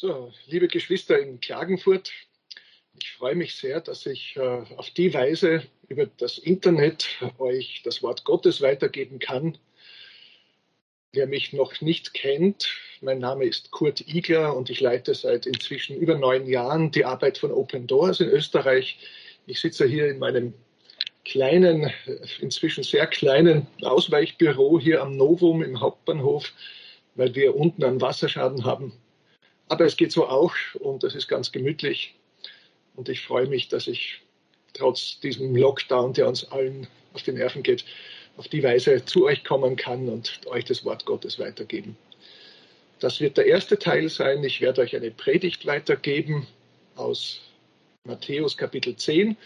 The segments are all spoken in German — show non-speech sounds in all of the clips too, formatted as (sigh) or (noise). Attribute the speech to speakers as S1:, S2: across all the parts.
S1: So, liebe Geschwister in Klagenfurt, ich freue mich sehr, dass ich äh, auf die Weise über das Internet euch das Wort Gottes weitergeben kann. Wer mich noch nicht kennt, mein Name ist Kurt Igler und ich leite seit inzwischen über neun Jahren die Arbeit von Open Doors in Österreich. Ich sitze hier in meinem kleinen, inzwischen sehr kleinen Ausweichbüro hier am Novum im Hauptbahnhof, weil wir unten einen Wasserschaden haben aber es geht so auch und das ist ganz gemütlich. Und ich freue mich, dass ich trotz diesem Lockdown, der uns allen auf die Nerven geht, auf die Weise zu euch kommen kann und euch das Wort Gottes weitergeben. Das wird der erste Teil sein. Ich werde euch eine Predigt weitergeben aus Matthäus Kapitel 10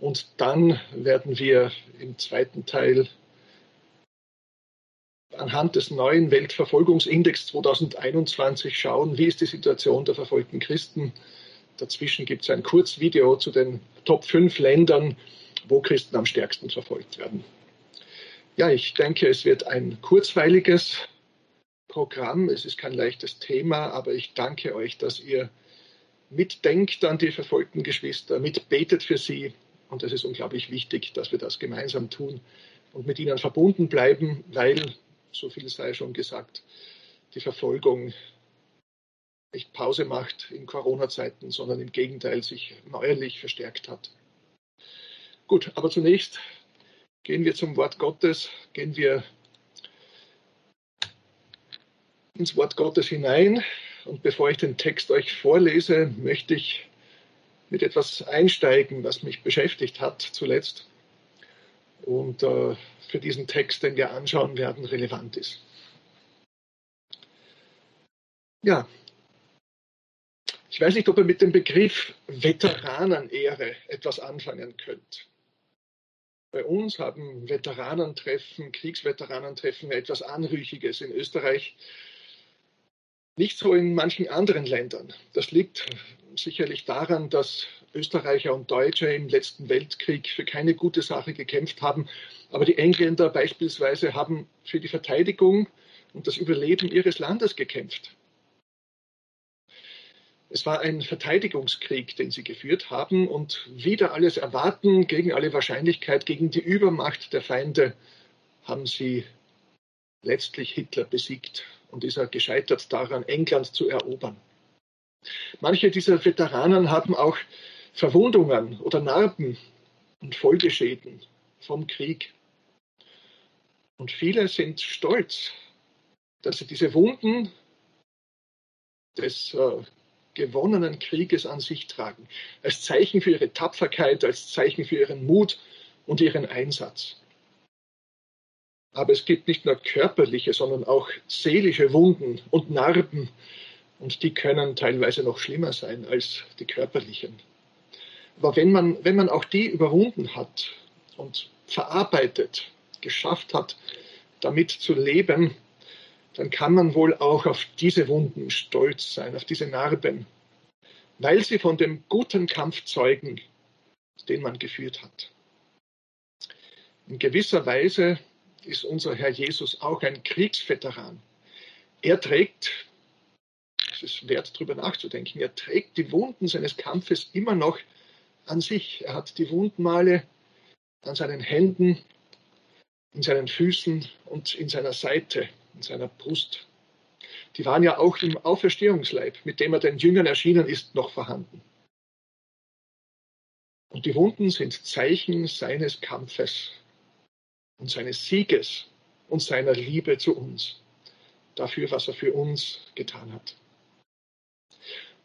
S1: und dann werden wir im zweiten Teil anhand des neuen Weltverfolgungsindex 2021 schauen, wie ist die Situation der verfolgten Christen. Dazwischen gibt es ein Kurzvideo zu den Top 5 Ländern, wo Christen am stärksten verfolgt werden. Ja, ich denke, es wird ein kurzweiliges Programm. Es ist kein leichtes Thema, aber ich danke euch, dass ihr mitdenkt an die verfolgten Geschwister, mitbetet für sie. Und es ist unglaublich wichtig, dass wir das gemeinsam tun und mit ihnen verbunden bleiben, weil so viel sei schon gesagt, die Verfolgung nicht Pause macht in Corona-Zeiten, sondern im Gegenteil sich neuerlich verstärkt hat. Gut, aber zunächst gehen wir zum Wort Gottes, gehen wir ins Wort Gottes hinein. Und bevor ich den Text euch vorlese, möchte ich mit etwas einsteigen, was mich beschäftigt hat zuletzt und äh, für diesen Text, den wir anschauen werden, relevant ist. Ja, ich weiß nicht, ob ihr mit dem Begriff Veteranenehre etwas anfangen könnt. Bei uns haben Veteranentreffen, Kriegsveteranentreffen etwas Anrüchiges in Österreich. Nicht so in manchen anderen Ländern. Das liegt sicherlich daran, dass Österreicher und Deutsche im letzten Weltkrieg für keine gute Sache gekämpft haben. Aber die Engländer beispielsweise haben für die Verteidigung und das Überleben ihres Landes gekämpft. Es war ein Verteidigungskrieg, den sie geführt haben und wieder alles erwarten, gegen alle Wahrscheinlichkeit, gegen die Übermacht der Feinde, haben sie letztlich Hitler besiegt und ist er gescheitert daran, England zu erobern. Manche dieser Veteranen haben auch Verwundungen oder Narben und Folgeschäden vom Krieg. Und viele sind stolz, dass sie diese Wunden des äh, gewonnenen Krieges an sich tragen, als Zeichen für ihre Tapferkeit, als Zeichen für ihren Mut und ihren Einsatz. Aber es gibt nicht nur körperliche, sondern auch seelische Wunden und Narben, und die können teilweise noch schlimmer sein als die körperlichen. Aber wenn man, wenn man auch die überwunden hat und verarbeitet, geschafft hat, damit zu leben, dann kann man wohl auch auf diese Wunden stolz sein, auf diese Narben, weil sie von dem guten Kampf zeugen, den man geführt hat. In gewisser Weise ist unser Herr Jesus auch ein Kriegsveteran. Er trägt, es ist wert, darüber nachzudenken, er trägt die Wunden seines Kampfes immer noch an sich. Er hat die Wundmale an seinen Händen, in seinen Füßen und in seiner Seite, in seiner Brust. Die waren ja auch im Auferstehungsleib, mit dem er den Jüngern erschienen ist, noch vorhanden. Und die Wunden sind Zeichen seines Kampfes und seines Sieges und seiner Liebe zu uns, dafür, was er für uns getan hat.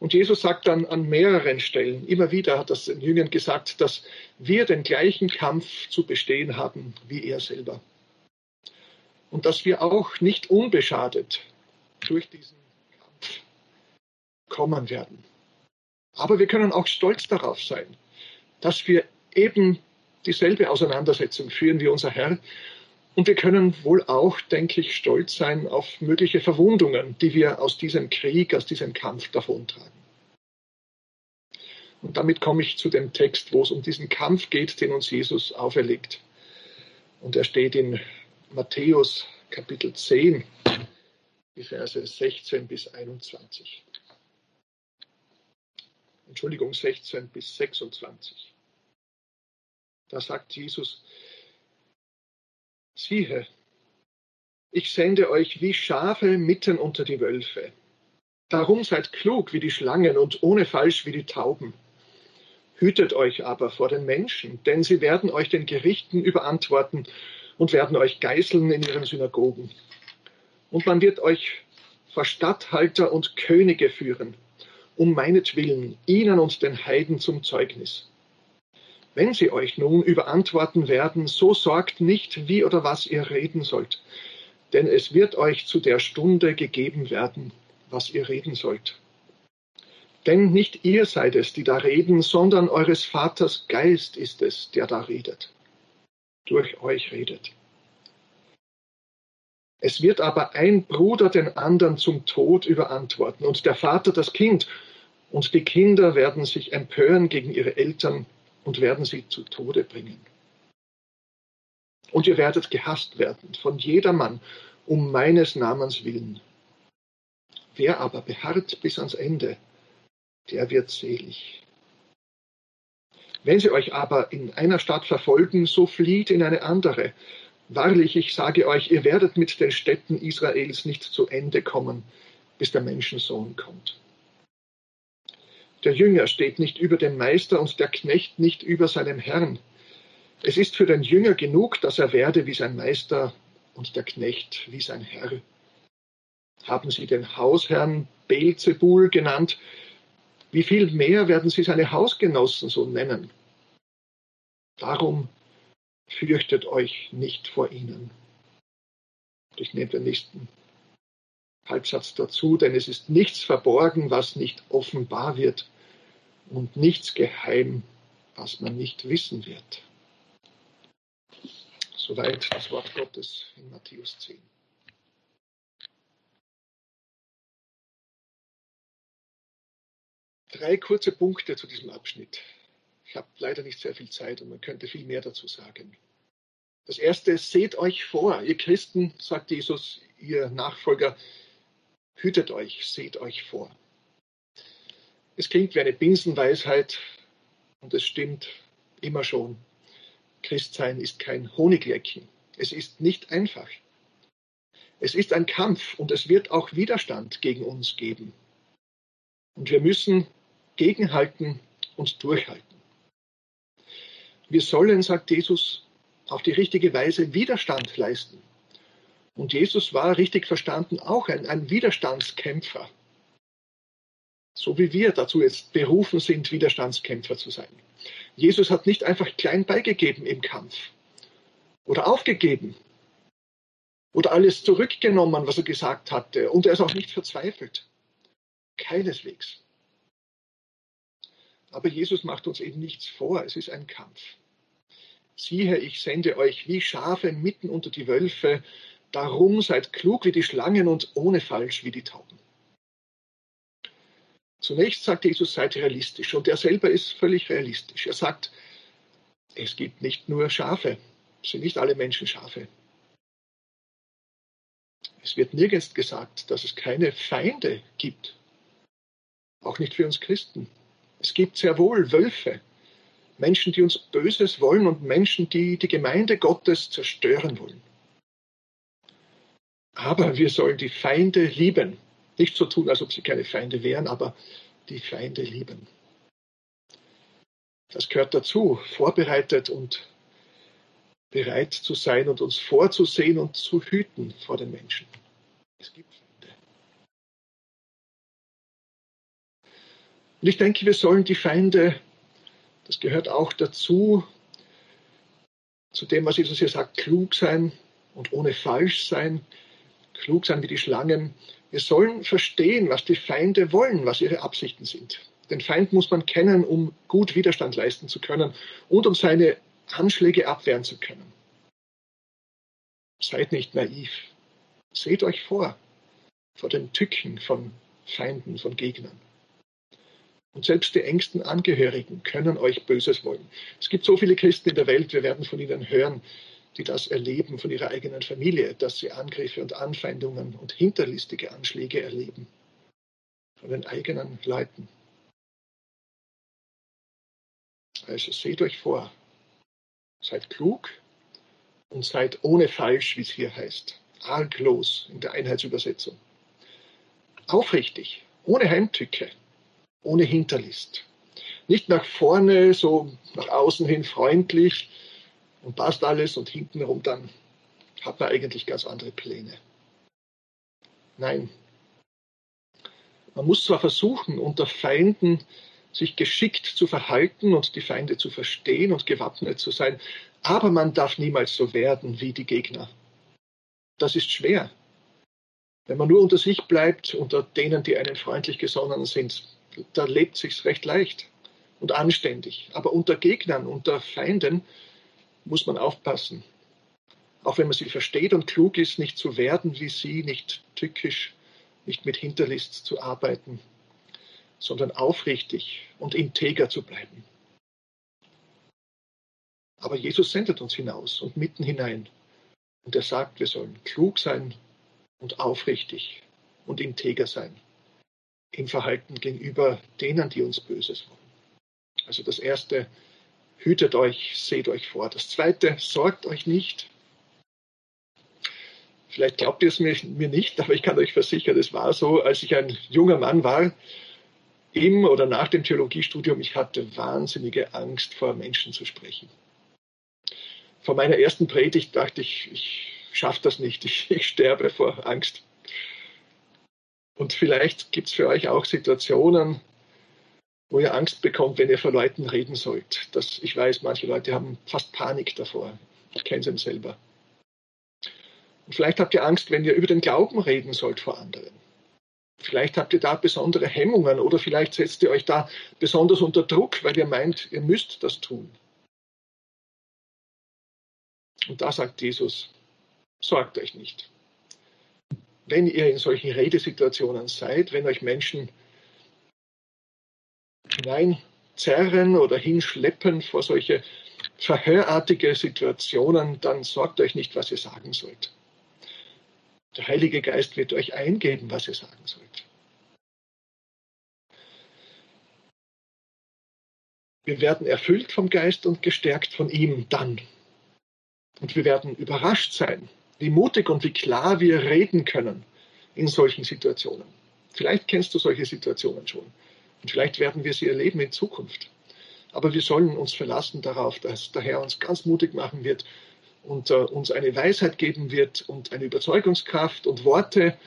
S1: Und Jesus sagt dann an mehreren Stellen, immer wieder hat das den Jüngern gesagt, dass wir den gleichen Kampf zu bestehen haben wie er selber. Und dass wir auch nicht unbeschadet durch diesen Kampf kommen werden. Aber wir können auch stolz darauf sein, dass wir eben dieselbe Auseinandersetzung führen wie unser Herr. Und wir können wohl auch, denke ich, stolz sein auf mögliche Verwundungen, die wir aus diesem Krieg, aus diesem Kampf davontragen. Und damit komme ich zu dem Text, wo es um diesen Kampf geht, den uns Jesus auferlegt. Und er steht in Matthäus Kapitel 10, die Verse 16 bis 21. Entschuldigung, 16 bis 26. Da sagt Jesus, siehe, ich sende euch wie Schafe mitten unter die Wölfe. Darum seid klug wie die Schlangen und ohne Falsch wie die Tauben. Hütet euch aber vor den Menschen, denn sie werden euch den Gerichten überantworten und werden euch geißeln in ihren Synagogen. Und man wird euch vor Statthalter und Könige führen, um meinetwillen, ihnen und den Heiden zum Zeugnis. Wenn sie euch nun überantworten werden, so sorgt nicht, wie oder was ihr reden sollt, denn es wird euch zu der Stunde gegeben werden, was ihr reden sollt. Denn nicht ihr seid es, die da reden, sondern eures Vaters Geist ist es, der da redet, durch euch redet. Es wird aber ein Bruder den anderen zum Tod überantworten und der Vater das Kind, und die Kinder werden sich empören gegen ihre Eltern und werden sie zu Tode bringen. Und ihr werdet gehasst werden von jedermann um meines Namens willen. Wer aber beharrt bis ans Ende, der wird selig. Wenn sie euch aber in einer Stadt verfolgen, so flieht in eine andere. Wahrlich, ich sage euch, ihr werdet mit den Städten Israels nicht zu Ende kommen, bis der Menschensohn kommt. Der Jünger steht nicht über dem Meister und der Knecht nicht über seinem Herrn. Es ist für den Jünger genug, dass er werde wie sein Meister und der Knecht wie sein Herr. Haben Sie den Hausherrn Beelzebul genannt? Wie viel mehr werden Sie seine Hausgenossen so nennen? Darum fürchtet euch nicht vor ihnen. Ich nehme den nächsten Halbsatz dazu, denn es ist nichts verborgen, was nicht offenbar wird und nichts geheim, was man nicht wissen wird. Soweit das Wort Gottes in Matthäus 10. Drei kurze Punkte zu diesem Abschnitt. Ich habe leider nicht sehr viel Zeit und man könnte viel mehr dazu sagen. Das erste, seht euch vor, ihr Christen, sagt Jesus, ihr Nachfolger, hütet euch, seht euch vor. Es klingt wie eine Binsenweisheit und es stimmt immer schon. Christsein ist kein Honiglecken. Es ist nicht einfach. Es ist ein Kampf und es wird auch Widerstand gegen uns geben. Und wir müssen gegenhalten und durchhalten. Wir sollen, sagt Jesus, auf die richtige Weise Widerstand leisten. Und Jesus war richtig verstanden auch ein, ein Widerstandskämpfer. So wie wir dazu jetzt berufen sind, Widerstandskämpfer zu sein. Jesus hat nicht einfach klein beigegeben im Kampf oder aufgegeben oder alles zurückgenommen, was er gesagt hatte. Und er ist auch nicht verzweifelt. Keineswegs. Aber Jesus macht uns eben nichts vor. Es ist ein Kampf. Siehe, ich sende euch wie Schafe mitten unter die Wölfe. Darum seid klug wie die Schlangen und ohne Falsch wie die Tauben. Zunächst sagt Jesus, seid realistisch. Und er selber ist völlig realistisch. Er sagt, es gibt nicht nur Schafe. Es sind nicht alle Menschen Schafe. Es wird nirgends gesagt, dass es keine Feinde gibt. Auch nicht für uns Christen. Es gibt sehr wohl Wölfe. Menschen, die uns Böses wollen und Menschen, die die Gemeinde Gottes zerstören wollen. Aber wir sollen die Feinde lieben. Nicht so tun, als ob sie keine Feinde wären, aber die Feinde lieben. Das gehört dazu, vorbereitet und bereit zu sein und uns vorzusehen und zu hüten vor den Menschen. Es gibt Feinde. Und ich denke, wir sollen die Feinde, das gehört auch dazu, zu dem, was Jesus hier sagt, klug sein und ohne falsch sein, klug sein wie die Schlangen, wir sollen verstehen, was die Feinde wollen, was ihre Absichten sind. Den Feind muss man kennen, um gut Widerstand leisten zu können und um seine Anschläge abwehren zu können. Seid nicht naiv. Seht euch vor, vor den Tücken von Feinden, von Gegnern. Und selbst die engsten Angehörigen können euch Böses wollen. Es gibt so viele Christen in der Welt, wir werden von ihnen hören, die das erleben von ihrer eigenen Familie, dass sie Angriffe und Anfeindungen und hinterlistige Anschläge erleben von den eigenen Leuten. Also seht euch vor, seid klug und seid ohne falsch, wie es hier heißt, arglos in der Einheitsübersetzung. Aufrichtig, ohne Heimtücke, ohne Hinterlist. Nicht nach vorne, so nach außen hin freundlich und passt alles und hintenrum dann hat man eigentlich ganz andere Pläne. Nein. Man muss zwar versuchen, unter Feinden sich geschickt zu verhalten und die Feinde zu verstehen und gewappnet zu sein, aber man darf niemals so werden wie die Gegner. Das ist schwer. Wenn man nur unter sich bleibt, unter denen, die einem freundlich gesonnen sind, da lebt sich's recht leicht und anständig. Aber unter Gegnern, unter Feinden muss man aufpassen. Auch wenn man sie versteht und klug ist, nicht zu werden wie sie, nicht tückisch, nicht mit Hinterlist zu arbeiten, sondern aufrichtig und integer zu bleiben. Aber Jesus sendet uns hinaus und mitten hinein. Und er sagt, wir sollen klug sein und aufrichtig und integer sein im Verhalten gegenüber denen, die uns Böses wollen. Also das erste, hütet euch, seht euch vor. Das zweite, sorgt euch nicht. Vielleicht glaubt ihr es mir, mir nicht, aber ich kann euch versichern, es war so, als ich ein junger Mann war, im oder nach dem Theologiestudium, ich hatte wahnsinnige Angst, vor Menschen zu sprechen. Vor meiner ersten Predigt dachte ich, ich schaffe das nicht, ich, (laughs) ich sterbe vor Angst. Und vielleicht gibt es für euch auch Situationen, wo ihr Angst bekommt, wenn ihr vor Leuten reden sollt. Das, ich weiß, manche Leute haben fast Panik davor. Ich kenne es selber. Und vielleicht habt ihr Angst, wenn ihr über den Glauben reden sollt vor anderen. Vielleicht habt ihr da besondere Hemmungen oder vielleicht setzt ihr euch da besonders unter Druck, weil ihr meint, ihr müsst das tun. Und da sagt Jesus, sorgt euch nicht. Wenn ihr in solchen Redesituationen seid, wenn euch Menschen hineinzerren oder hinschleppen vor solche verhörartige Situationen, dann sorgt euch nicht, was ihr sagen sollt. Der Heilige Geist wird euch eingeben, was ihr sagen sollt. Wir werden erfüllt vom Geist und gestärkt von ihm dann. Und wir werden überrascht sein, wie mutig und wie klar wir reden können in solchen Situationen. Vielleicht kennst du solche Situationen schon. Und vielleicht werden wir sie erleben in Zukunft. Aber wir sollen uns verlassen darauf, dass der Herr uns ganz mutig machen wird und äh, uns eine Weisheit geben wird und eine Überzeugungskraft und Worte,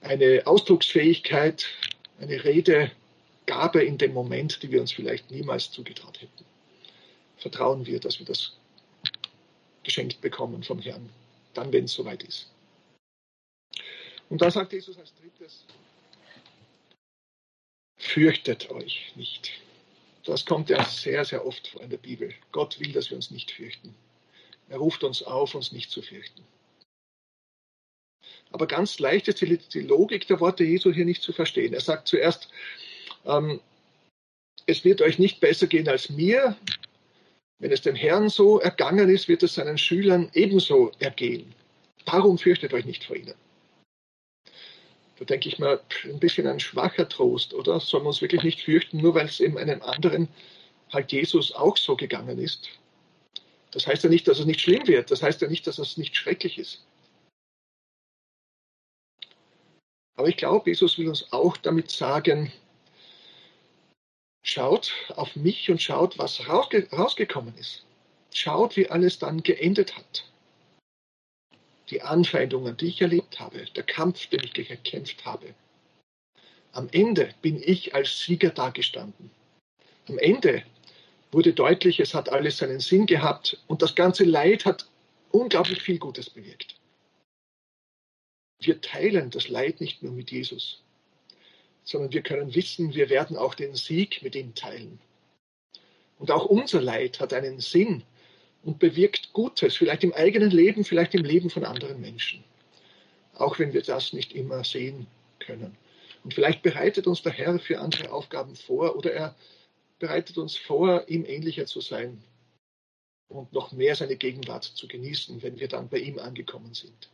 S1: eine Ausdrucksfähigkeit, eine Redegabe in dem Moment, die wir uns vielleicht niemals zugetraut hätten. Vertrauen wir, dass wir das geschenkt bekommen vom Herrn, dann, wenn es soweit ist. Und da sagt Jesus als drittes, fürchtet euch nicht. Das kommt ja sehr, sehr oft vor in der Bibel. Gott will, dass wir uns nicht fürchten. Er ruft uns auf, uns nicht zu fürchten. Aber ganz leicht ist die, die Logik der Worte Jesu hier nicht zu verstehen. Er sagt zuerst, ähm, es wird euch nicht besser gehen als mir. Wenn es dem Herrn so ergangen ist, wird es seinen Schülern ebenso ergehen. Darum fürchtet euch nicht vor ihnen. Da denke ich mal, ein bisschen ein schwacher Trost, oder? Sollen wir uns wirklich nicht fürchten, nur weil es eben einem anderen halt Jesus auch so gegangen ist? Das heißt ja nicht, dass es nicht schlimm wird. Das heißt ja nicht, dass es nicht schrecklich ist. Aber ich glaube, Jesus will uns auch damit sagen, schaut auf mich und schaut, was rausge rausgekommen ist. Schaut, wie alles dann geendet hat. Die Anfeindungen, die ich erlebt habe, der Kampf, den ich gekämpft habe. Am Ende bin ich als Sieger dagestanden. Am Ende wurde deutlich, es hat alles seinen Sinn gehabt und das ganze Leid hat unglaublich viel Gutes bewirkt. Wir teilen das Leid nicht nur mit Jesus, sondern wir können wissen, wir werden auch den Sieg mit ihm teilen. Und auch unser Leid hat einen Sinn und bewirkt Gutes, vielleicht im eigenen Leben, vielleicht im Leben von anderen Menschen. Auch wenn wir das nicht immer sehen können. Und vielleicht bereitet uns der Herr für andere Aufgaben vor oder er bereitet uns vor, ihm ähnlicher zu sein und noch mehr seine Gegenwart zu genießen, wenn wir dann bei ihm angekommen sind.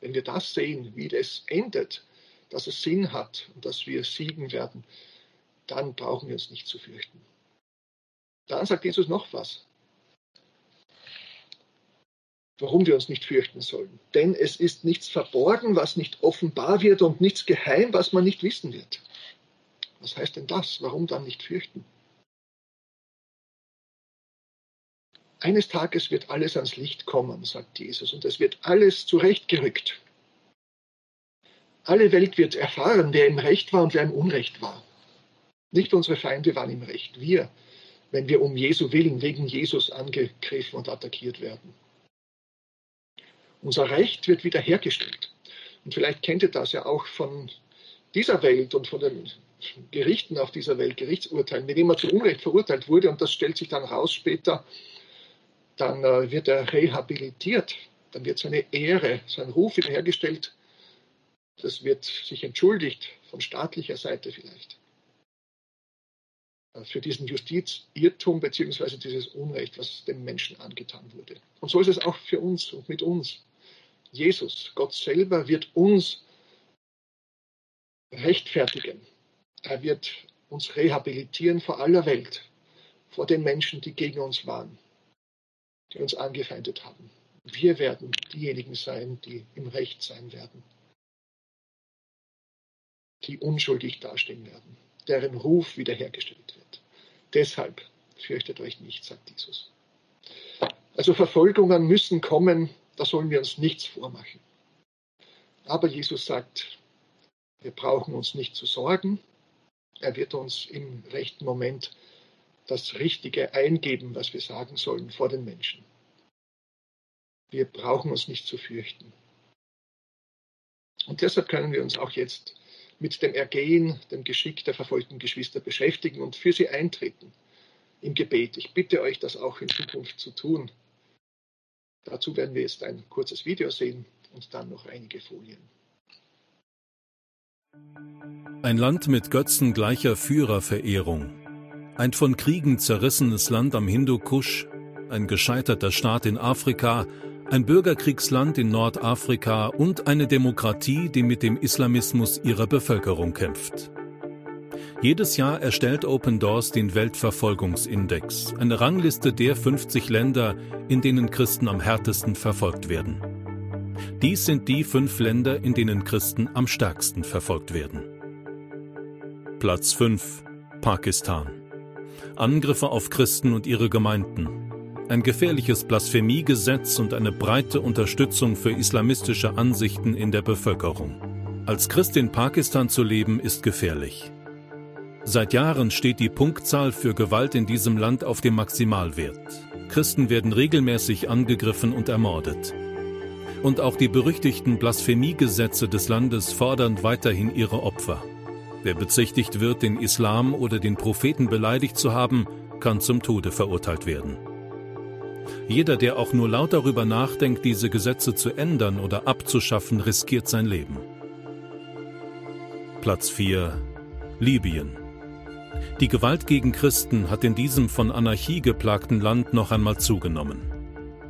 S1: Wenn wir das sehen, wie es endet, dass es Sinn hat und dass wir siegen werden, dann brauchen wir uns nicht zu fürchten. Dann sagt Jesus noch was. Warum wir uns nicht fürchten sollen. Denn es ist nichts verborgen, was nicht offenbar wird und nichts geheim, was man nicht wissen wird. Was heißt denn das? Warum dann nicht fürchten? Eines Tages wird alles ans Licht kommen, sagt Jesus, und es wird alles zurechtgerückt. Alle Welt wird erfahren, wer im Recht war und wer im Unrecht war. Nicht unsere Feinde waren im Recht, wir, wenn wir um Jesu willen wegen Jesus angegriffen und attackiert werden. Unser Recht wird wiederhergestellt. Und vielleicht kennt ihr das ja auch von dieser Welt und von den Gerichten auf dieser Welt, Gerichtsurteilen. Wenn jemand zu Unrecht verurteilt wurde und das stellt sich dann raus später, dann äh, wird er rehabilitiert, dann wird seine Ehre, sein Ruf wiederhergestellt, das wird sich entschuldigt von staatlicher Seite vielleicht für diesen Justizirrtum bzw. dieses Unrecht, was dem Menschen angetan wurde. Und so ist es auch für uns und mit uns. Jesus, Gott selber, wird uns rechtfertigen. Er wird uns rehabilitieren vor aller Welt, vor den Menschen, die gegen uns waren die uns angefeindet haben. Wir werden diejenigen sein, die im Recht sein werden, die unschuldig dastehen werden, deren Ruf wiederhergestellt wird. Deshalb fürchtet euch nicht, sagt Jesus. Also Verfolgungen müssen kommen, da sollen wir uns nichts vormachen. Aber Jesus sagt, wir brauchen uns nicht zu sorgen. Er wird uns im rechten Moment das Richtige eingeben, was wir sagen sollen vor den Menschen. Wir brauchen uns nicht zu fürchten. Und deshalb können wir uns auch jetzt mit dem Ergehen, dem Geschick der verfolgten Geschwister beschäftigen und für sie eintreten im Gebet. Ich bitte euch, das auch in Zukunft zu tun. Dazu werden wir jetzt ein kurzes Video sehen und dann noch einige Folien.
S2: Ein Land mit Götzen gleicher Führerverehrung ein von Kriegen zerrissenes Land am Hindukusch, ein gescheiterter Staat in Afrika, ein Bürgerkriegsland in Nordafrika und eine Demokratie, die mit dem Islamismus ihrer Bevölkerung kämpft. Jedes Jahr erstellt Open Doors den Weltverfolgungsindex, eine Rangliste der 50 Länder, in denen Christen am härtesten verfolgt werden. Dies sind die fünf Länder, in denen Christen am stärksten verfolgt werden. Platz 5 Pakistan Angriffe auf Christen und ihre Gemeinden, ein gefährliches Blasphemiegesetz und eine breite Unterstützung für islamistische Ansichten in der Bevölkerung. Als Christ in Pakistan zu leben ist gefährlich. Seit Jahren steht die Punktzahl für Gewalt in diesem Land auf dem Maximalwert. Christen werden regelmäßig angegriffen und ermordet. Und auch die berüchtigten Blasphemiegesetze des Landes fordern weiterhin ihre Opfer. Wer bezichtigt wird, den Islam oder den Propheten beleidigt zu haben, kann zum Tode verurteilt werden. Jeder, der auch nur laut darüber nachdenkt, diese Gesetze zu ändern oder abzuschaffen, riskiert sein Leben. Platz 4 Libyen Die Gewalt gegen Christen hat in diesem von Anarchie geplagten Land noch einmal zugenommen.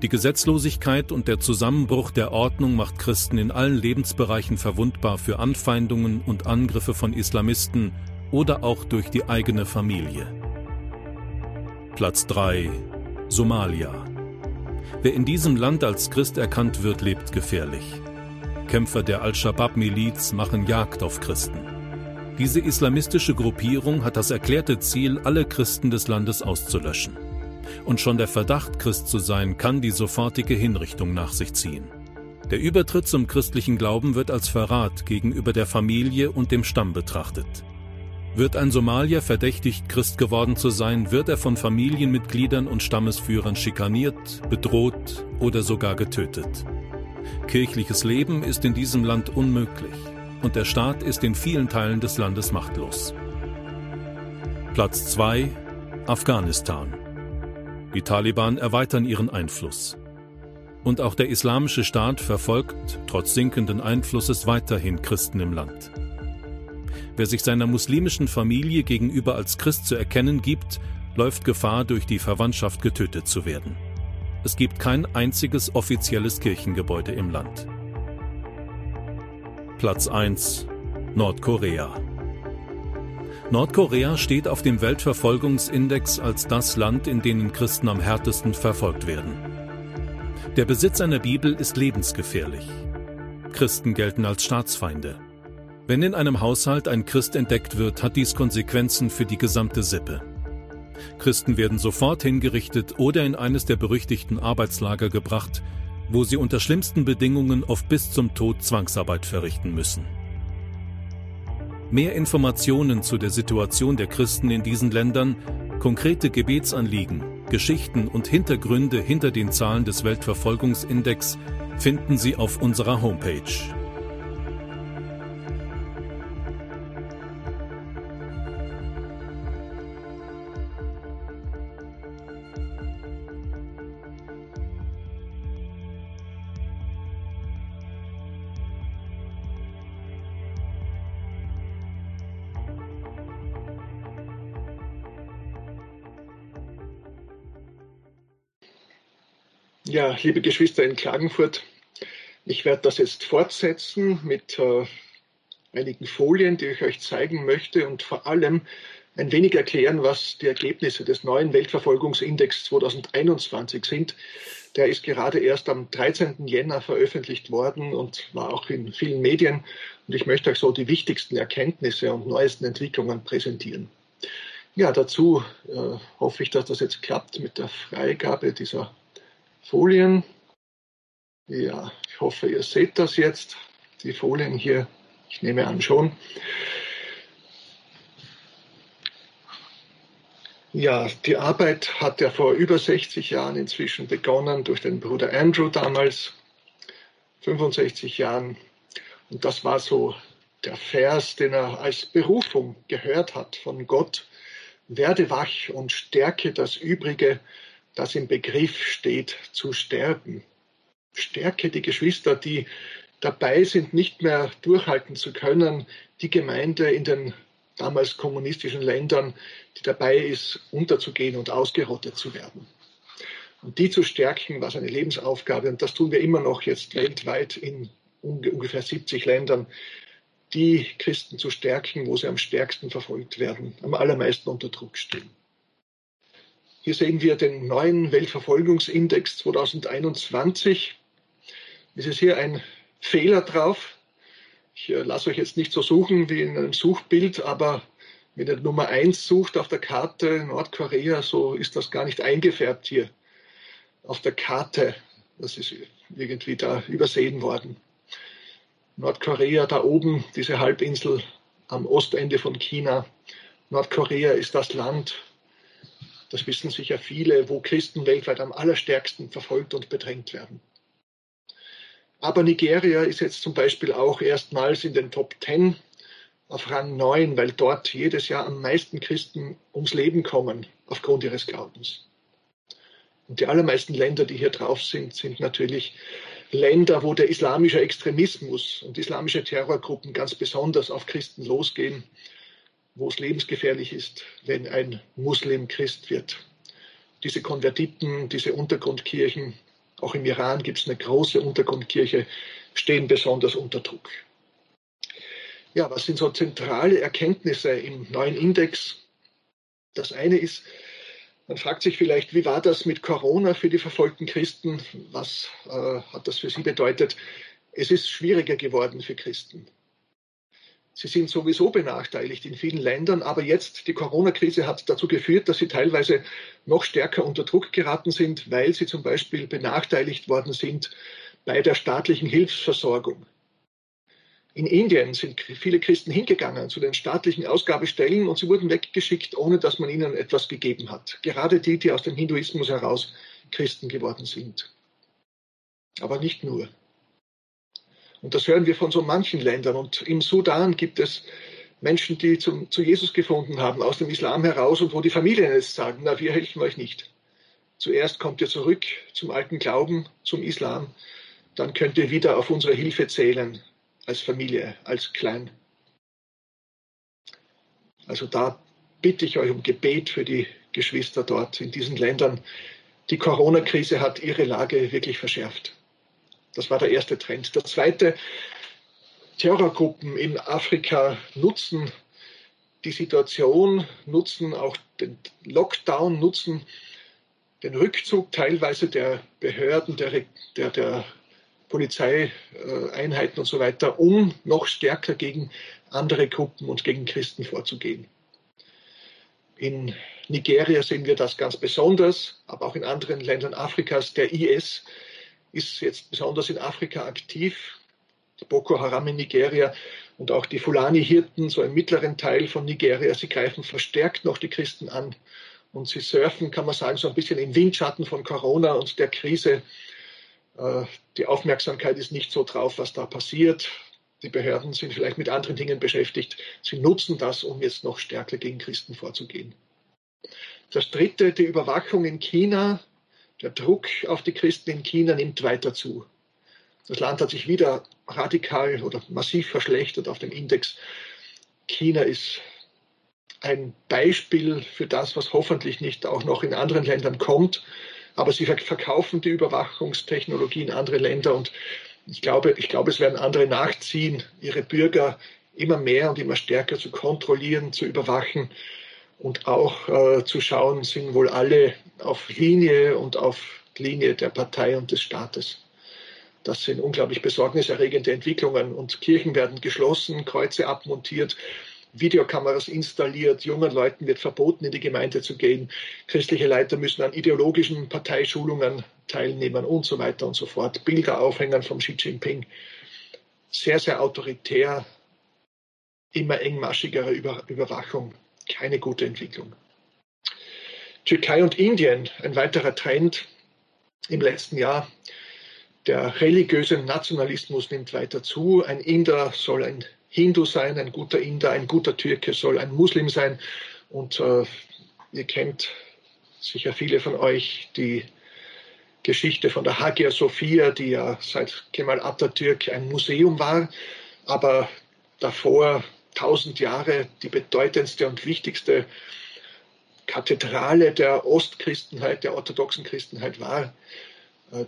S2: Die Gesetzlosigkeit und der Zusammenbruch der Ordnung macht Christen in allen Lebensbereichen verwundbar für Anfeindungen und Angriffe von Islamisten oder auch durch die eigene Familie. Platz 3 Somalia Wer in diesem Land als Christ erkannt wird, lebt gefährlich. Kämpfer der Al-Shabaab-Miliz machen Jagd auf Christen. Diese islamistische Gruppierung hat das erklärte Ziel, alle Christen des Landes auszulöschen und schon der Verdacht, Christ zu sein, kann die sofortige Hinrichtung nach sich ziehen. Der Übertritt zum christlichen Glauben wird als Verrat gegenüber der Familie und dem Stamm betrachtet. Wird ein Somalier verdächtigt, Christ geworden zu sein, wird er von Familienmitgliedern und Stammesführern schikaniert, bedroht oder sogar getötet. Kirchliches Leben ist in diesem Land unmöglich und der Staat ist in vielen Teilen des Landes machtlos. Platz 2 Afghanistan die Taliban erweitern ihren Einfluss. Und auch der Islamische Staat verfolgt, trotz sinkenden Einflusses, weiterhin Christen im Land. Wer sich seiner muslimischen Familie gegenüber als Christ zu erkennen gibt, läuft Gefahr, durch die Verwandtschaft getötet zu werden. Es gibt kein einziges offizielles Kirchengebäude im Land. Platz 1 Nordkorea Nordkorea steht auf dem Weltverfolgungsindex als das Land, in dem Christen am härtesten verfolgt werden. Der Besitz einer Bibel ist lebensgefährlich. Christen gelten als Staatsfeinde. Wenn in einem Haushalt ein Christ entdeckt wird, hat dies Konsequenzen für die gesamte Sippe. Christen werden sofort hingerichtet oder in eines der berüchtigten Arbeitslager gebracht, wo sie unter schlimmsten Bedingungen oft bis zum Tod Zwangsarbeit verrichten müssen. Mehr Informationen zu der Situation der Christen in diesen Ländern, konkrete Gebetsanliegen, Geschichten und Hintergründe hinter den Zahlen des Weltverfolgungsindex finden Sie auf unserer Homepage
S1: Ja, liebe Geschwister in Klagenfurt, ich werde das jetzt fortsetzen mit äh, einigen Folien, die ich euch zeigen möchte und vor allem ein wenig erklären, was die Ergebnisse des neuen Weltverfolgungsindex 2021 sind. Der ist gerade erst am 13. Jänner veröffentlicht worden und war auch in vielen Medien. Und ich möchte euch so die wichtigsten Erkenntnisse und neuesten Entwicklungen präsentieren. Ja, dazu äh, hoffe ich, dass das jetzt klappt mit der Freigabe dieser Folien. Ja, ich hoffe, ihr seht das jetzt. Die Folien hier, ich nehme an schon. Ja, die Arbeit hat ja vor über 60 Jahren inzwischen begonnen durch den Bruder Andrew damals, 65 Jahren. Und das war so der Vers, den er als Berufung gehört hat von Gott. Werde wach und stärke das Übrige, das im Begriff steht zu sterben. Stärke die Geschwister, die dabei sind, nicht mehr durchhalten zu können, die Gemeinde in den damals kommunistischen Ländern, die dabei ist, unterzugehen und ausgerottet zu werden. Und die zu stärken, war seine Lebensaufgabe. Und das tun wir immer noch jetzt weltweit in ungefähr 70 Ländern, die Christen zu stärken, wo sie am stärksten verfolgt werden, am allermeisten unter Druck stehen. Hier sehen wir den neuen Weltverfolgungsindex 2021. Es ist hier ein Fehler drauf. Ich äh, lasse euch jetzt nicht so suchen wie in einem Suchbild, aber wenn ihr Nummer 1 sucht auf der Karte Nordkorea, so ist das gar nicht eingefärbt hier auf der Karte. Das ist irgendwie da übersehen worden. Nordkorea da oben, diese Halbinsel am Ostende von China. Nordkorea ist das Land, das wissen sicher viele, wo Christen weltweit am allerstärksten verfolgt und bedrängt werden. Aber Nigeria ist jetzt zum Beispiel auch erstmals in den Top 10 auf Rang 9, weil dort jedes Jahr am meisten Christen ums Leben kommen aufgrund ihres Glaubens. Und die allermeisten Länder, die hier drauf sind, sind natürlich Länder, wo der islamische Extremismus und islamische Terrorgruppen ganz besonders auf Christen losgehen wo es lebensgefährlich ist, wenn ein Muslim Christ wird. Diese Konvertiten, diese Untergrundkirchen, auch im Iran gibt es eine große Untergrundkirche, stehen besonders unter Druck. Ja, was sind so zentrale Erkenntnisse im neuen Index? Das eine ist, man fragt sich vielleicht, wie war das mit Corona für die verfolgten Christen? Was äh, hat das für sie bedeutet? Es ist schwieriger geworden für Christen. Sie sind sowieso benachteiligt in vielen Ländern, aber jetzt die Corona-Krise hat dazu geführt, dass sie teilweise noch stärker unter Druck geraten sind, weil sie zum Beispiel benachteiligt worden sind bei der staatlichen Hilfsversorgung. In Indien sind viele Christen hingegangen zu den staatlichen Ausgabestellen und sie wurden weggeschickt, ohne dass man ihnen etwas gegeben hat. Gerade die, die aus dem Hinduismus heraus Christen geworden sind. Aber nicht nur. Und das hören wir von so manchen Ländern. Und im Sudan gibt es Menschen, die zum, zu Jesus gefunden haben, aus dem Islam heraus und wo die Familien jetzt sagen, na, wir helfen euch nicht. Zuerst kommt ihr zurück zum alten Glauben, zum Islam, dann könnt ihr wieder auf unsere Hilfe zählen, als Familie, als Klein. Also da bitte ich euch um Gebet für die Geschwister dort in diesen Ländern. Die Corona-Krise hat ihre Lage wirklich verschärft. Das war der erste Trend. Der zweite, Terrorgruppen in Afrika nutzen die Situation, nutzen auch den Lockdown, nutzen den Rückzug teilweise der Behörden, der, der, der Polizeieinheiten und so weiter, um noch stärker gegen andere Gruppen und gegen Christen vorzugehen. In Nigeria sehen wir das ganz besonders, aber auch in anderen Ländern Afrikas. Der IS ist jetzt besonders in Afrika aktiv. Die Boko Haram in Nigeria und auch die Fulani-Hirten, so im mittleren Teil von Nigeria, sie greifen verstärkt noch die Christen an. Und sie surfen, kann man sagen, so ein bisschen im Windschatten von Corona und der Krise. Äh, die Aufmerksamkeit ist nicht so drauf, was da passiert. Die Behörden sind vielleicht mit anderen Dingen beschäftigt. Sie nutzen das, um jetzt noch stärker gegen Christen vorzugehen. Das dritte, die Überwachung in China. Der Druck auf die Christen in China nimmt weiter zu. Das Land hat sich wieder radikal oder massiv verschlechtert auf dem Index. China ist ein Beispiel für das, was hoffentlich nicht auch noch in anderen Ländern kommt. Aber sie verkaufen die Überwachungstechnologie in andere Länder und ich glaube, ich glaube, es werden andere nachziehen, ihre Bürger immer mehr und immer stärker zu kontrollieren, zu überwachen und auch äh, zu schauen, sind wohl alle auf Linie und auf Linie der Partei und des Staates. Das sind unglaublich besorgniserregende Entwicklungen und Kirchen werden geschlossen, Kreuze abmontiert, Videokameras installiert, jungen Leuten wird verboten, in die Gemeinde zu gehen, christliche Leiter müssen an ideologischen Parteischulungen teilnehmen und so weiter und so fort, Bilder aufhängen vom Xi Jinping. Sehr, sehr autoritär, immer engmaschigere Über Überwachung, keine gute Entwicklung. Türkei und Indien, ein weiterer Trend im letzten Jahr. Der religiöse Nationalismus nimmt weiter zu. Ein Inder soll ein Hindu sein, ein guter Inder, ein guter Türke soll ein Muslim sein. Und äh, ihr kennt sicher viele von euch die Geschichte von der Hagia Sophia, die ja seit Kemal Atatürk ein Museum war, aber davor tausend Jahre die bedeutendste und wichtigste Kathedrale der Ostchristenheit, der orthodoxen Christenheit war. Äh,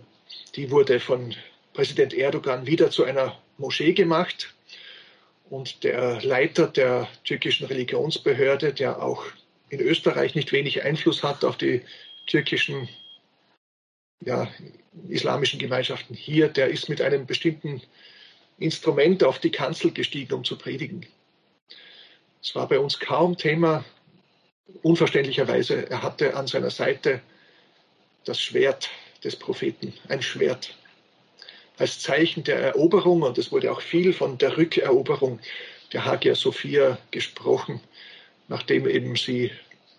S1: die wurde von Präsident Erdogan wieder zu einer Moschee gemacht. Und der Leiter der türkischen Religionsbehörde, der auch in Österreich nicht wenig Einfluss hat auf die türkischen ja, islamischen Gemeinschaften hier, der ist mit einem bestimmten Instrument auf die Kanzel gestiegen, um zu predigen. Es war bei uns kaum Thema. Unverständlicherweise, er hatte an seiner Seite das Schwert des Propheten, ein Schwert als Zeichen der Eroberung, und es wurde auch viel von der Rückeroberung der Hagia Sophia gesprochen, nachdem eben sie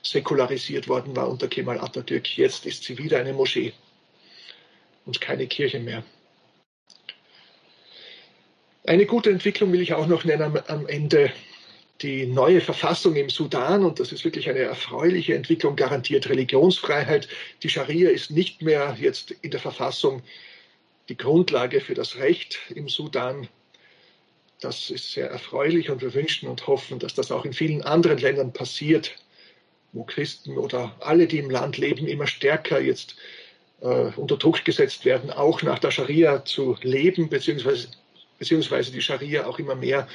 S1: säkularisiert worden war unter Kemal Atatürk. Jetzt ist sie wieder eine Moschee und keine Kirche mehr. Eine gute Entwicklung will ich auch noch nennen am Ende. Die neue Verfassung im Sudan, und das ist wirklich eine erfreuliche Entwicklung, garantiert Religionsfreiheit. Die Scharia ist nicht mehr jetzt in der Verfassung die Grundlage für das Recht im Sudan. Das ist sehr erfreulich und wir wünschen und hoffen, dass das auch in vielen anderen Ländern passiert, wo Christen oder alle, die im Land leben, immer stärker jetzt äh, unter Druck gesetzt werden, auch nach der Scharia zu leben, beziehungsweise, beziehungsweise die Scharia auch immer mehr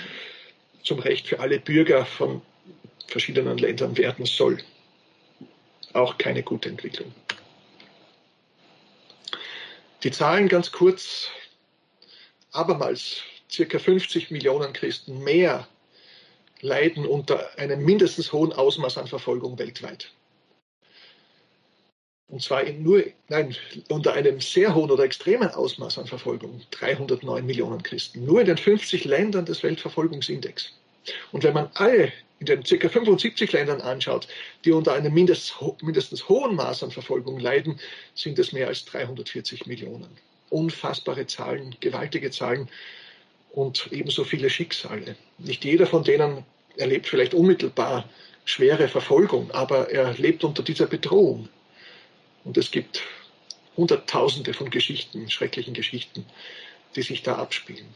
S1: zum Recht für alle Bürger von verschiedenen Ländern werden soll. Auch keine gute Entwicklung. Die Zahlen ganz kurz. Abermals circa 50 Millionen Christen mehr leiden unter einem mindestens hohen Ausmaß an Verfolgung weltweit. Und zwar in nur, nein, unter einem sehr hohen oder extremen Ausmaß an Verfolgung. 309 Millionen Christen. Nur in den 50 Ländern des Weltverfolgungsindex. Und wenn man alle in den ca. 75 Ländern anschaut, die unter einem mindestens hohen Maß an Verfolgung leiden, sind es mehr als 340 Millionen. Unfassbare Zahlen, gewaltige Zahlen und ebenso viele Schicksale. Nicht jeder von denen erlebt vielleicht unmittelbar schwere Verfolgung, aber er lebt unter dieser Bedrohung. Und es gibt Hunderttausende von Geschichten, schrecklichen Geschichten, die sich da abspielen.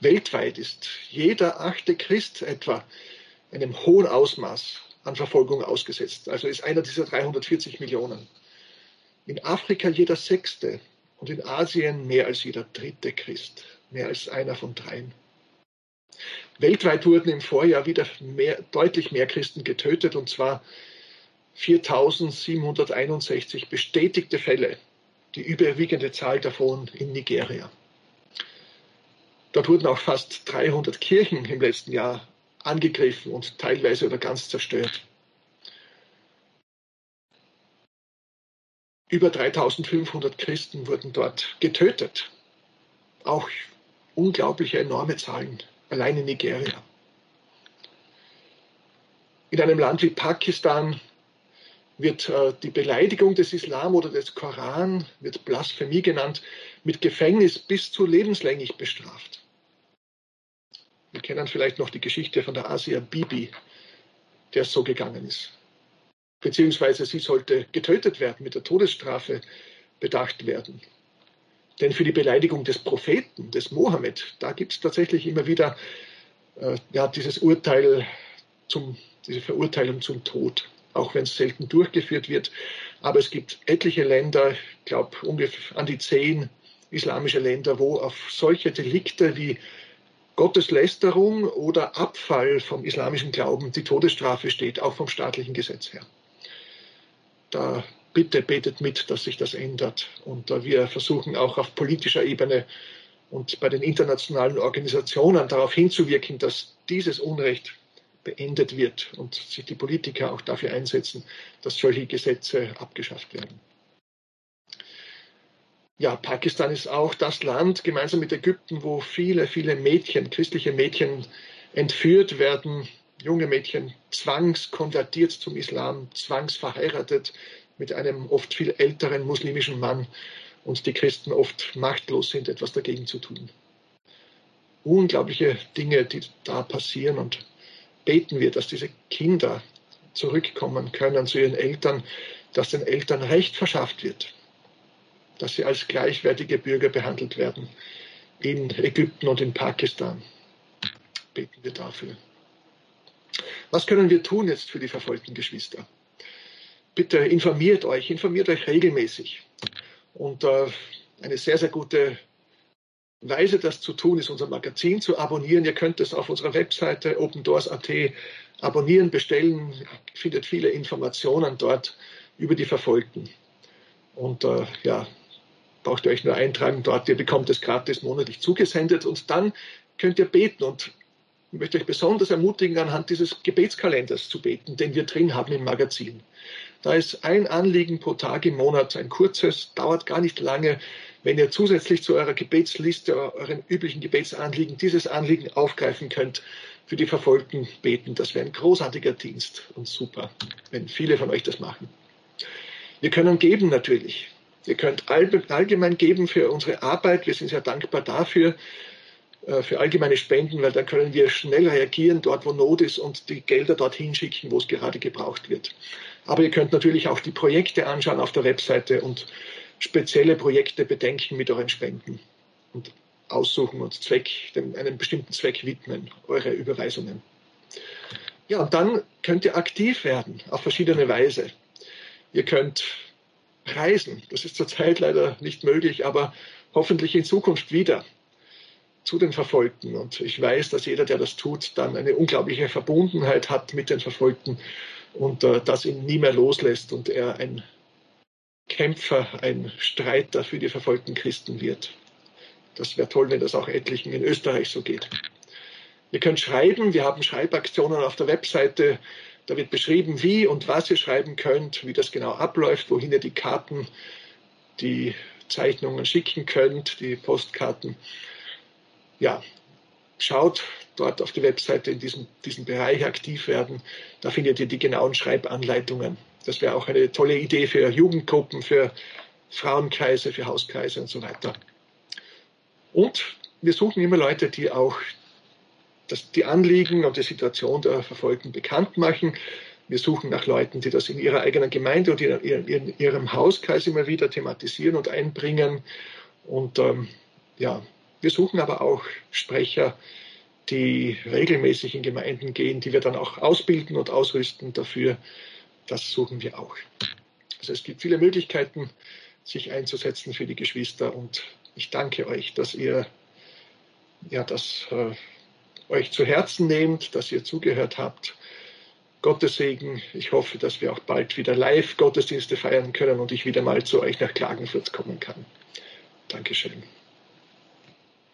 S1: Weltweit ist jeder achte Christ etwa einem hohen Ausmaß an Verfolgung ausgesetzt. Also ist einer dieser 340 Millionen. In Afrika jeder sechste und in Asien mehr als jeder dritte Christ, mehr als einer von dreien. Weltweit wurden im Vorjahr wieder mehr, deutlich mehr Christen getötet, und zwar 4.761 bestätigte Fälle, die überwiegende Zahl davon in Nigeria. Dort wurden auch fast 300 Kirchen im letzten Jahr angegriffen und teilweise oder ganz zerstört. Über 3500 Christen wurden dort getötet. Auch unglaubliche, enorme Zahlen, allein in Nigeria. In einem Land wie Pakistan wird äh, die Beleidigung des Islam oder des Koran, wird Blasphemie genannt, mit Gefängnis bis zu lebenslänglich bestraft. Wir kennen vielleicht noch die Geschichte von der Asia Bibi, der es so gegangen ist. Beziehungsweise sie sollte getötet werden, mit der Todesstrafe bedacht werden. Denn für die Beleidigung des Propheten, des Mohammed, da gibt es tatsächlich immer wieder äh, ja, dieses Urteil zum, diese Verurteilung zum Tod, auch wenn es selten durchgeführt wird. Aber es gibt etliche Länder, ich glaube ungefähr an die zehn islamische Länder, wo auf solche Delikte wie Gotteslästerung oder Abfall vom islamischen Glauben die Todesstrafe steht, auch vom staatlichen Gesetz her. Da bitte betet mit, dass sich das ändert. Und äh, wir versuchen auch auf politischer Ebene und bei den internationalen Organisationen darauf hinzuwirken, dass dieses Unrecht beendet wird und sich die Politiker auch dafür einsetzen, dass solche Gesetze abgeschafft werden. Ja, Pakistan ist auch das Land, gemeinsam mit Ägypten, wo viele, viele Mädchen, christliche Mädchen entführt werden, junge Mädchen zwangskonvertiert zum Islam, zwangsverheiratet mit einem oft viel älteren muslimischen Mann und die Christen oft machtlos sind, etwas dagegen zu tun. Unglaubliche Dinge, die da passieren und beten wir, dass diese Kinder zurückkommen können zu ihren Eltern, dass den Eltern Recht verschafft wird, dass sie als gleichwertige Bürger behandelt werden in Ägypten und in Pakistan. Beten wir dafür. Was können wir tun jetzt für die verfolgten Geschwister? Bitte informiert euch, informiert euch regelmäßig. Und äh, eine sehr, sehr gute Weise, das zu tun, ist unser Magazin zu abonnieren. Ihr könnt es auf unserer Webseite opendoors.at abonnieren, bestellen. Findet viele Informationen dort über die Verfolgten. Und äh, ja, braucht ihr euch nur eintragen dort, ihr bekommt es gratis monatlich zugesendet und dann könnt ihr beten und ich möchte euch besonders ermutigen, anhand dieses Gebetskalenders zu beten, den wir drin haben im Magazin. Da ist ein Anliegen pro Tag im Monat, ein kurzes, dauert gar nicht lange. Wenn ihr zusätzlich zu eurer Gebetsliste, euren üblichen Gebetsanliegen, dieses Anliegen aufgreifen könnt, für die Verfolgten beten, das wäre ein großartiger Dienst und super, wenn viele von euch das machen. Wir können geben natürlich. Ihr könnt allgemein geben für unsere Arbeit. Wir sind sehr dankbar dafür, äh, für allgemeine Spenden, weil dann können wir schnell reagieren dort, wo Not ist und die Gelder dorthin schicken, wo es gerade gebraucht wird. Aber ihr könnt natürlich auch die Projekte anschauen auf der Webseite und spezielle Projekte bedenken mit euren Spenden und aussuchen und Zweck, einem bestimmten Zweck widmen, eure Überweisungen. Ja, und dann könnt ihr aktiv werden auf verschiedene Weise. Ihr könnt reisen. Das ist zurzeit leider nicht möglich, aber hoffentlich in Zukunft wieder zu den Verfolgten. Und ich weiß, dass jeder, der das tut, dann eine unglaubliche Verbundenheit hat mit den Verfolgten und äh, das ihn nie mehr loslässt und er ein Kämpfer, ein Streiter für die verfolgten Christen wird. Das wäre toll, wenn das auch etlichen in Österreich so geht. Ihr könnt schreiben, wir haben Schreibaktionen auf der Webseite da wird beschrieben, wie und was ihr schreiben könnt, wie das genau abläuft, wohin ihr die Karten, die Zeichnungen schicken könnt, die Postkarten. Ja, schaut dort auf die Webseite in diesem, diesem Bereich aktiv werden. Da findet ihr die genauen Schreibanleitungen. Das wäre auch eine tolle Idee für Jugendgruppen, für Frauenkreise, für Hauskreise und so weiter. Und wir suchen immer Leute, die auch das, die Anliegen und die Situation der Verfolgten bekannt machen. Wir suchen nach Leuten, die das in ihrer eigenen Gemeinde und in, in ihrem Hauskreis immer wieder thematisieren und einbringen. Und ähm, ja, wir suchen aber auch Sprecher, die regelmäßig in Gemeinden gehen, die wir dann auch ausbilden und ausrüsten dafür. Das suchen wir auch. Also es gibt viele Möglichkeiten, sich einzusetzen für die Geschwister und ich danke euch, dass ihr ja das äh, euch zu Herzen nehmt, dass ihr zugehört habt. Gottes Segen. Ich hoffe, dass wir auch bald wieder live Gottesdienste feiern können und ich wieder mal zu euch nach Klagenfurt kommen kann. Dankeschön.